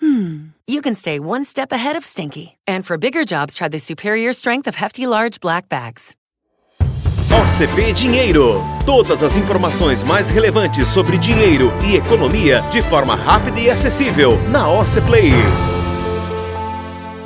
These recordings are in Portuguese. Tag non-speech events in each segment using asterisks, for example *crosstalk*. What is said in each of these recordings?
hmm, you can stay one step ahead of stinky. And for bigger jobs, try the superior strength of Hefty Large Black Bags. OCP Dinheiro. Todas as informações mais relevantes sobre dinheiro e economia de forma rápida e acessível na OC Play.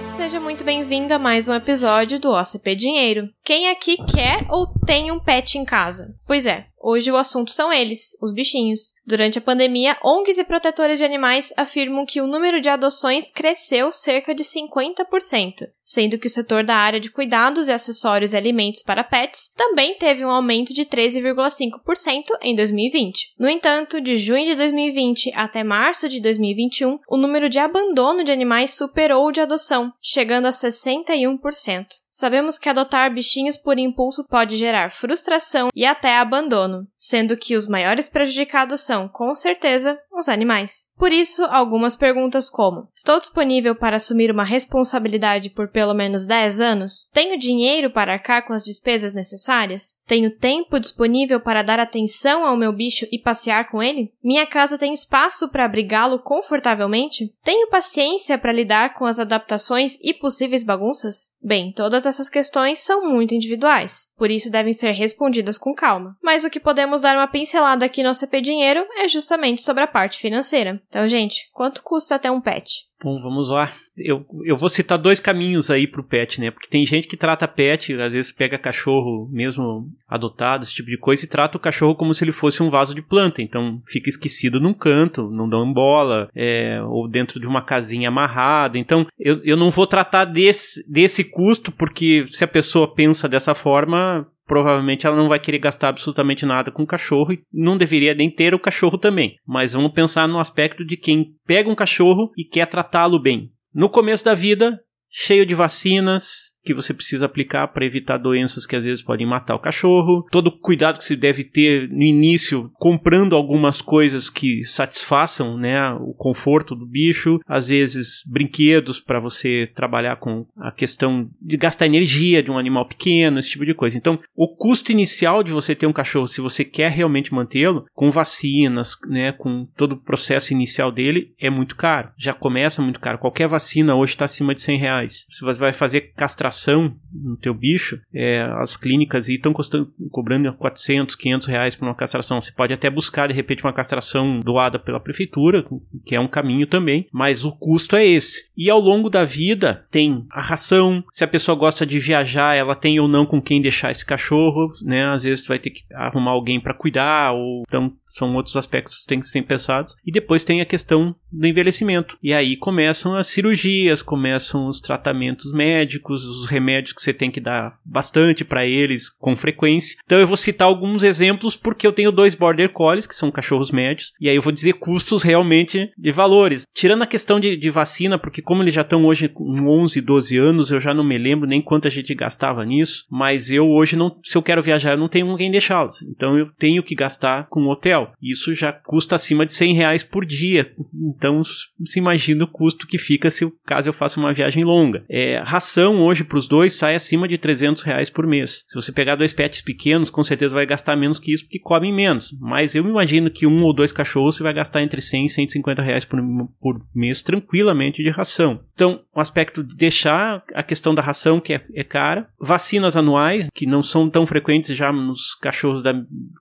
Seja muito bem-vindo a mais um episódio do OCP Dinheiro. Quem aqui quer ou tem um pet em casa? Pois é, Hoje o assunto são eles, os bichinhos. Durante a pandemia, ONGs e protetores de animais afirmam que o número de adoções cresceu cerca de 50%, sendo que o setor da área de cuidados e acessórios e alimentos para pets também teve um aumento de 13,5% em 2020. No entanto, de junho de 2020 até março de 2021, o número de abandono de animais superou o de adoção, chegando a 61%. Sabemos que adotar bichinhos por impulso pode gerar frustração e até abandono, sendo que os maiores prejudicados são, com certeza, os animais. Por isso, algumas perguntas como: Estou disponível para assumir uma responsabilidade por pelo menos 10 anos? Tenho dinheiro para arcar com as despesas necessárias? Tenho tempo disponível para dar atenção ao meu bicho e passear com ele? Minha casa tem espaço para abrigá-lo confortavelmente? Tenho paciência para lidar com as adaptações e possíveis bagunças? Bem, todas essas questões são muito individuais, por isso devem ser respondidas com calma. Mas o que podemos dar uma pincelada aqui no CP Dinheiro é justamente sobre a parte financeira. Então, gente, quanto custa ter um pet? Bom, vamos lá. Eu, eu vou citar dois caminhos aí pro pet, né? Porque tem gente que trata pet, às vezes pega cachorro mesmo adotado, esse tipo de coisa, e trata o cachorro como se ele fosse um vaso de planta. Então fica esquecido num canto, não dão bola, é, ou dentro de uma casinha amarrada. Então eu, eu não vou tratar desse, desse custo, porque se a pessoa pensa dessa forma, provavelmente ela não vai querer gastar absolutamente nada com o cachorro e não deveria nem ter o cachorro também. Mas vamos pensar no aspecto de quem pega um cachorro e quer tratá-lo bem. No começo da vida, cheio de vacinas, que você precisa aplicar para evitar doenças que às vezes podem matar o cachorro, todo o cuidado que se deve ter no início, comprando algumas coisas que satisfaçam né, o conforto do bicho, às vezes brinquedos para você trabalhar com a questão de gastar energia de um animal pequeno, esse tipo de coisa. Então, o custo inicial de você ter um cachorro, se você quer realmente mantê-lo, com vacinas, né, com todo o processo inicial dele, é muito caro. Já começa muito caro. Qualquer vacina hoje está acima de 100 reais. Se você vai fazer castração no teu bicho, é, as clínicas estão cobrando 400, 500 reais por uma castração. Você pode até buscar, de repente, uma castração doada pela prefeitura, que é um caminho também, mas o custo é esse. E ao longo da vida tem a ração, se a pessoa gosta de viajar, ela tem ou não com quem deixar esse cachorro, né? Às vezes vai ter que arrumar alguém para cuidar, ou então são outros aspectos que têm que ser pensados. E depois tem a questão do envelhecimento. E aí começam as cirurgias, começam os tratamentos médicos, os os remédios que você tem que dar bastante para eles com frequência. Então eu vou citar alguns exemplos porque eu tenho dois border collies que são cachorros médios e aí eu vou dizer custos realmente de valores. Tirando a questão de, de vacina, porque como eles já estão hoje com 11, 12 anos, eu já não me lembro nem quanto a gente gastava nisso, mas eu hoje não, se eu quero viajar, eu não tenho ninguém deixá-los. Então eu tenho que gastar com hotel. Isso já custa acima de 100 reais por dia. Então se imagina o custo que fica se caso eu faça uma viagem longa. É, ração hoje para os dois sai acima de 300 reais por mês. Se você pegar dois pets pequenos, com certeza vai gastar menos que isso porque comem menos. Mas eu imagino que um ou dois cachorros você vai gastar entre 100 e 150 reais por, por mês tranquilamente de ração. Então, o aspecto de deixar a questão da ração, que é, é cara, vacinas anuais, que não são tão frequentes já nos cachorros da,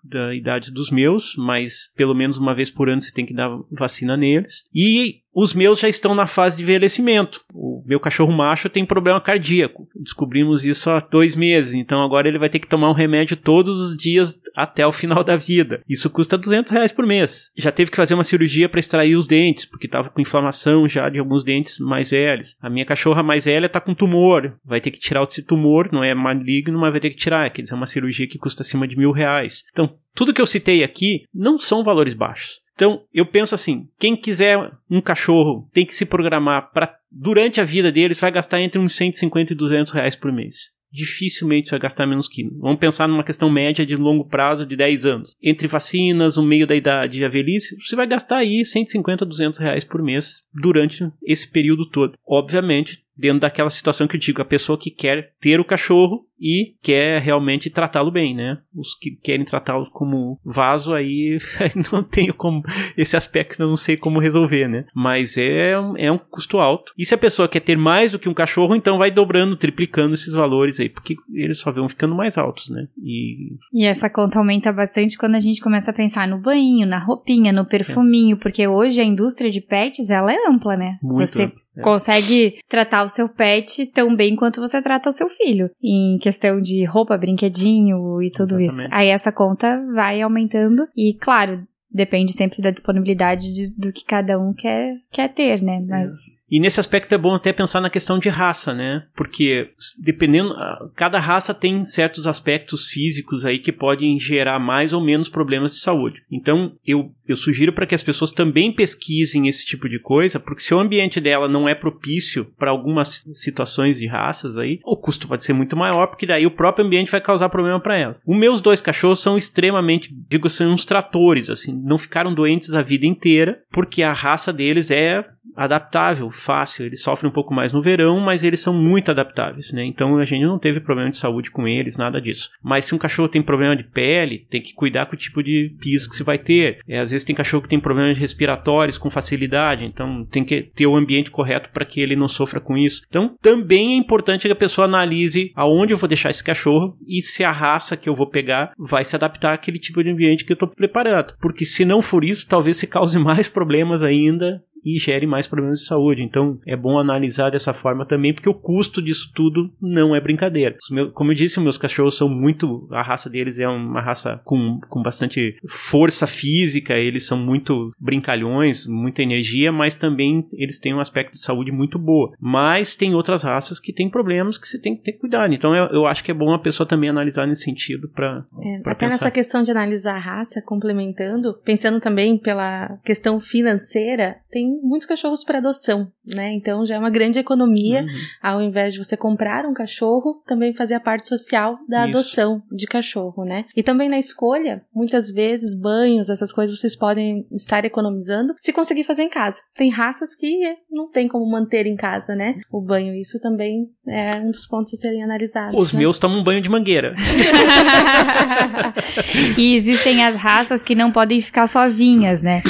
da idade dos meus, mas pelo menos uma vez por ano você tem que dar vacina neles. E os meus já estão na fase de envelhecimento. O meu cachorro macho tem problema cardíaco. Descobrimos isso há dois meses. Então agora ele vai ter que tomar um remédio todos os dias até o final da vida. Isso custa 200 reais por mês. Já teve que fazer uma cirurgia para extrair os dentes, porque estava com inflamação já de alguns dentes mais velhos. A minha cachorra mais velha está com tumor. Vai ter que tirar esse tumor. Não é maligno, mas vai ter que tirar. Quer dizer, é uma cirurgia que custa acima de mil reais. Então, tudo que eu citei aqui não são valores baixos. Então, eu penso assim: quem quiser um cachorro tem que se programar para, durante a vida deles, vai gastar entre uns 150 e 200 reais por mês. Dificilmente vai gastar menos que. Vamos pensar numa questão média de longo prazo de 10 anos. Entre vacinas, o meio da idade e a velhice, você vai gastar aí 150 a 200 reais por mês durante esse período todo. Obviamente, dentro daquela situação que eu digo, a pessoa que quer ter o cachorro e quer realmente tratá-lo bem, né? Os que querem tratá-lo como vaso, aí *laughs* não tenho como. Esse aspecto eu não sei como resolver, né? Mas é, é um custo alto. E se a pessoa quer ter mais do que um cachorro, então vai dobrando, triplicando esses valores aí, porque eles só vão ficando mais altos, né? E, e essa conta aumenta bastante quando a gente começa a pensar no banho, na roupinha, no perfuminho, é. porque hoje a indústria de pets ela é ampla, né? Muito Você. É. Consegue tratar o seu pet tão bem quanto você trata o seu filho. Em questão de roupa, brinquedinho e tudo Exatamente. isso. Aí essa conta vai aumentando. E, claro, depende sempre da disponibilidade de, do que cada um quer, quer ter, né? Mas. É. E nesse aspecto é bom até pensar na questão de raça, né? Porque dependendo, cada raça tem certos aspectos físicos aí que podem gerar mais ou menos problemas de saúde. Então, eu, eu sugiro para que as pessoas também pesquisem esse tipo de coisa, porque se o ambiente dela não é propício para algumas situações de raças aí, o custo pode ser muito maior, porque daí o próprio ambiente vai causar problema para ela. Os meus dois cachorros são extremamente, digo assim, uns tratores, assim, não ficaram doentes a vida inteira, porque a raça deles é adaptável, fácil. Eles sofrem um pouco mais no verão, mas eles são muito adaptáveis, né? Então a gente não teve problema de saúde com eles, nada disso. Mas se um cachorro tem problema de pele, tem que cuidar com o tipo de piso que se vai ter. É, às vezes tem cachorro que tem problemas respiratórios com facilidade, então tem que ter o ambiente correto para que ele não sofra com isso. Então também é importante que a pessoa analise aonde eu vou deixar esse cachorro e se a raça que eu vou pegar vai se adaptar àquele tipo de ambiente que eu estou preparando. Porque se não for isso, talvez se cause *laughs* mais problemas ainda e gere mais problemas de saúde. Então é bom analisar dessa forma também, porque o custo disso tudo não é brincadeira. Meus, como eu disse, os meus cachorros são muito. A raça deles é uma raça com, com bastante força física, eles são muito brincalhões, muita energia, mas também eles têm um aspecto de saúde muito boa. Mas tem outras raças que têm problemas que você tem que ter cuidado. Então eu, eu acho que é bom a pessoa também analisar nesse sentido para. É, até pensar. nessa questão de analisar a raça, complementando, pensando também pela questão financeira, tem muitos cachorros para adoção, né? Então já é uma grande economia. Uhum. Ao invés de você comprar um cachorro, também fazer a parte social da Isso. adoção de cachorro, né? E também na escolha, muitas vezes banhos, essas coisas vocês podem estar economizando se conseguir fazer em casa. Tem raças que não tem como manter em casa, né? O banho, isso também é um dos pontos a serem analisados. Os né? meus tomam um banho de mangueira. *laughs* e existem as raças que não podem ficar sozinhas, né?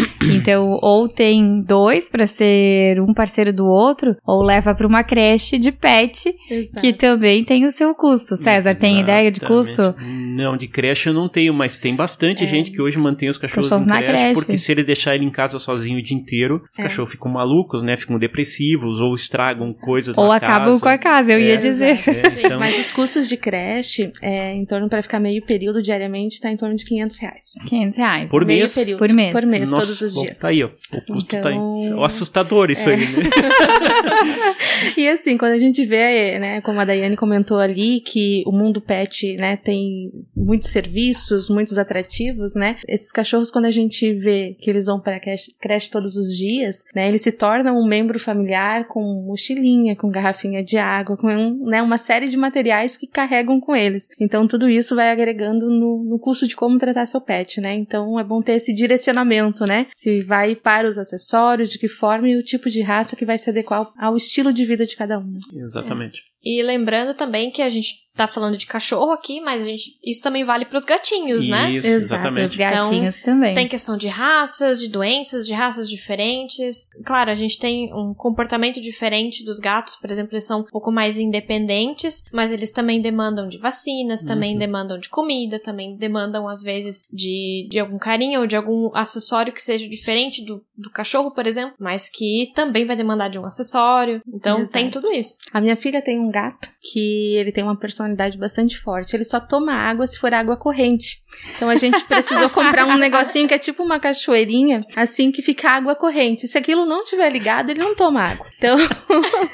Então, ou tem dois para ser um parceiro do outro, ou leva para uma creche de pet, Exato. que também tem o seu custo. César, Exatamente. tem ideia de custo? Não, de creche eu não tenho, mas tem bastante é. gente que hoje mantém os cachorros, cachorros na creche, creche, porque se ele deixar ele em casa sozinho o dia inteiro, os é. cachorros ficam malucos, né? Ficam depressivos ou estragam Exato. coisas Ou acabam casa. com a casa, eu é, ia dizer. É, então... Mas os custos de creche, é, em torno para ficar meio período diariamente, está em torno de 500 reais. 500 reais. Por meio mês? Período. Por mês. Por mês, Nossa, todos os dias. Tá aí, ó. O custo então... tá aí. É assustador isso é. aí, né? *laughs* e assim, quando a gente vê, né, como a Daiane comentou ali, que o mundo pet, né, tem muitos serviços, muitos atrativos, né? Esses cachorros, quando a gente vê que eles vão para creche, creche todos os dias, né, eles se tornam um membro familiar com mochilinha, com garrafinha de água, com né, uma série de materiais que carregam com eles. Então, tudo isso vai agregando no, no custo de como tratar seu pet, né? Então, é bom ter esse direcionamento, né? Se vai para os acessórios, de que forma e o tipo de raça que vai se adequar ao estilo de vida de cada um. Exatamente. É. E lembrando também que a gente tá falando de cachorro aqui, mas gente, isso também vale para os gatinhos, isso, né? Isso, exatamente. Os gatinhos então, também. Tem questão de raças, de doenças, de raças diferentes. Claro, a gente tem um comportamento diferente dos gatos, por exemplo, eles são um pouco mais independentes, mas eles também demandam de vacinas, também uhum. demandam de comida, também demandam, às vezes, de, de algum carinho ou de algum acessório que seja diferente do, do cachorro, por exemplo, mas que também vai demandar de um acessório. Então, Exato. tem tudo isso. A minha filha tem um gato que ele tem uma personalidade bastante forte. Ele só toma água se for água corrente. Então a gente precisou comprar um negocinho que é tipo uma cachoeirinha, assim que fica água corrente. Se aquilo não tiver ligado, ele não toma água. Então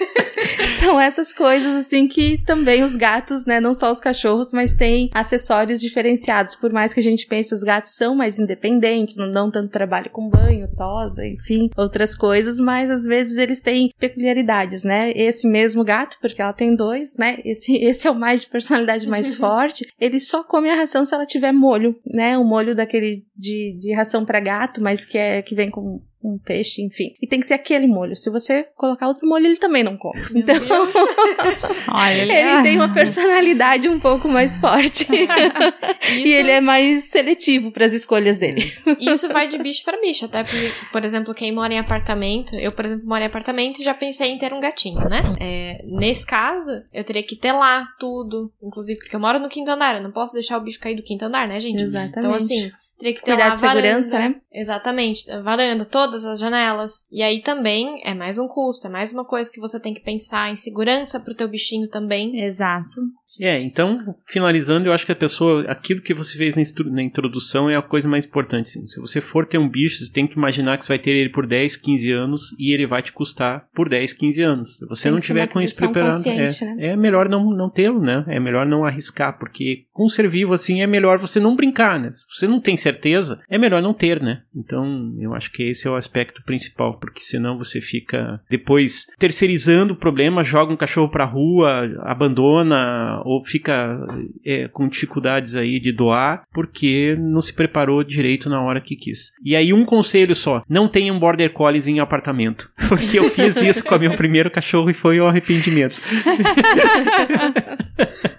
*laughs* são essas coisas assim que também os gatos, né, não só os cachorros, mas tem acessórios diferenciados. Por mais que a gente pense os gatos são mais independentes, não dão tanto trabalho com banho, tosa, enfim, outras coisas, mas às vezes eles têm peculiaridades, né? Esse mesmo gato, porque ela tem dois, né? Esse, esse é o mais de personalidade mais *laughs* forte. Ele só come a ração se ela tiver molho, né? O molho daquele de, de ração para gato, mas que é que vem com um peixe, enfim. E tem que ser aquele molho. Se você colocar outro molho, ele também não come. Meu então, *laughs* Olha, ele, ele tem uma personalidade um pouco mais forte. *laughs* e ele é mais seletivo para as escolhas dele. Isso vai de bicho para bicho, até porque, por exemplo, quem mora em apartamento, eu, por exemplo, moro em apartamento e já pensei em ter um gatinho, né? É, nesse caso, eu teria que ter lá tudo, inclusive porque eu moro no quinto andar, eu não posso deixar o bicho cair do quinto andar, né, gente? Exatamente. Então, assim, Teria que ter Cuidar de segurança, varanda. né? Exatamente. Varanda, todas as janelas. E aí também é mais um custo, é mais uma coisa que você tem que pensar em segurança pro teu bichinho também. Exato. É, então, finalizando, eu acho que a pessoa, aquilo que você fez na introdução é a coisa mais importante. Sim. Se você for ter um bicho, você tem que imaginar que você vai ter ele por 10, 15 anos e ele vai te custar por 10, 15 anos. Se você tem não tiver com isso preparado, é, né? é melhor não, não tê-lo, né? É melhor não arriscar, porque com um ser vivo assim é melhor você não brincar, né? Se você não tem certeza, é melhor não ter, né? Então, eu acho que esse é o aspecto principal, porque senão você fica depois terceirizando o problema, joga um cachorro pra rua, abandona ou fica é, com dificuldades aí de doar porque não se preparou direito na hora que quis. E aí um conselho só, não tenha um border collies em apartamento, *laughs* porque eu fiz isso com o meu primeiro cachorro e foi um arrependimento. *laughs*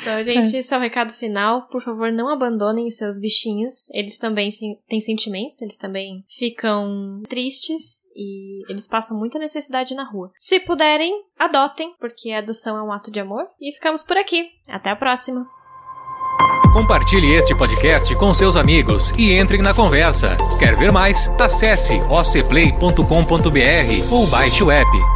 Então, gente, esse é o recado final. Por favor, não abandonem os seus bichinhos. Eles também têm sentimentos, eles também ficam tristes e eles passam muita necessidade na rua. Se puderem, adotem, porque a adoção é um ato de amor. E ficamos por aqui. Até a próxima. Compartilhe este podcast com seus amigos e entrem na conversa. Quer ver mais? Acesse ocplay.com.br ou baixe o app.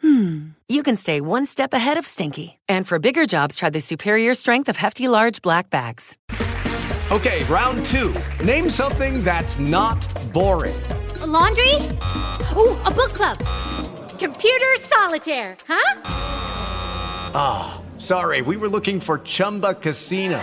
hmm, you can stay one step ahead of stinky. And for bigger jobs, try the superior strength of Hefty Large Black Bags. Okay, round two. Name something that's not boring. A laundry? Ooh, a book club. Computer solitaire, huh? Ah, oh, sorry, we were looking for Chumba Casino.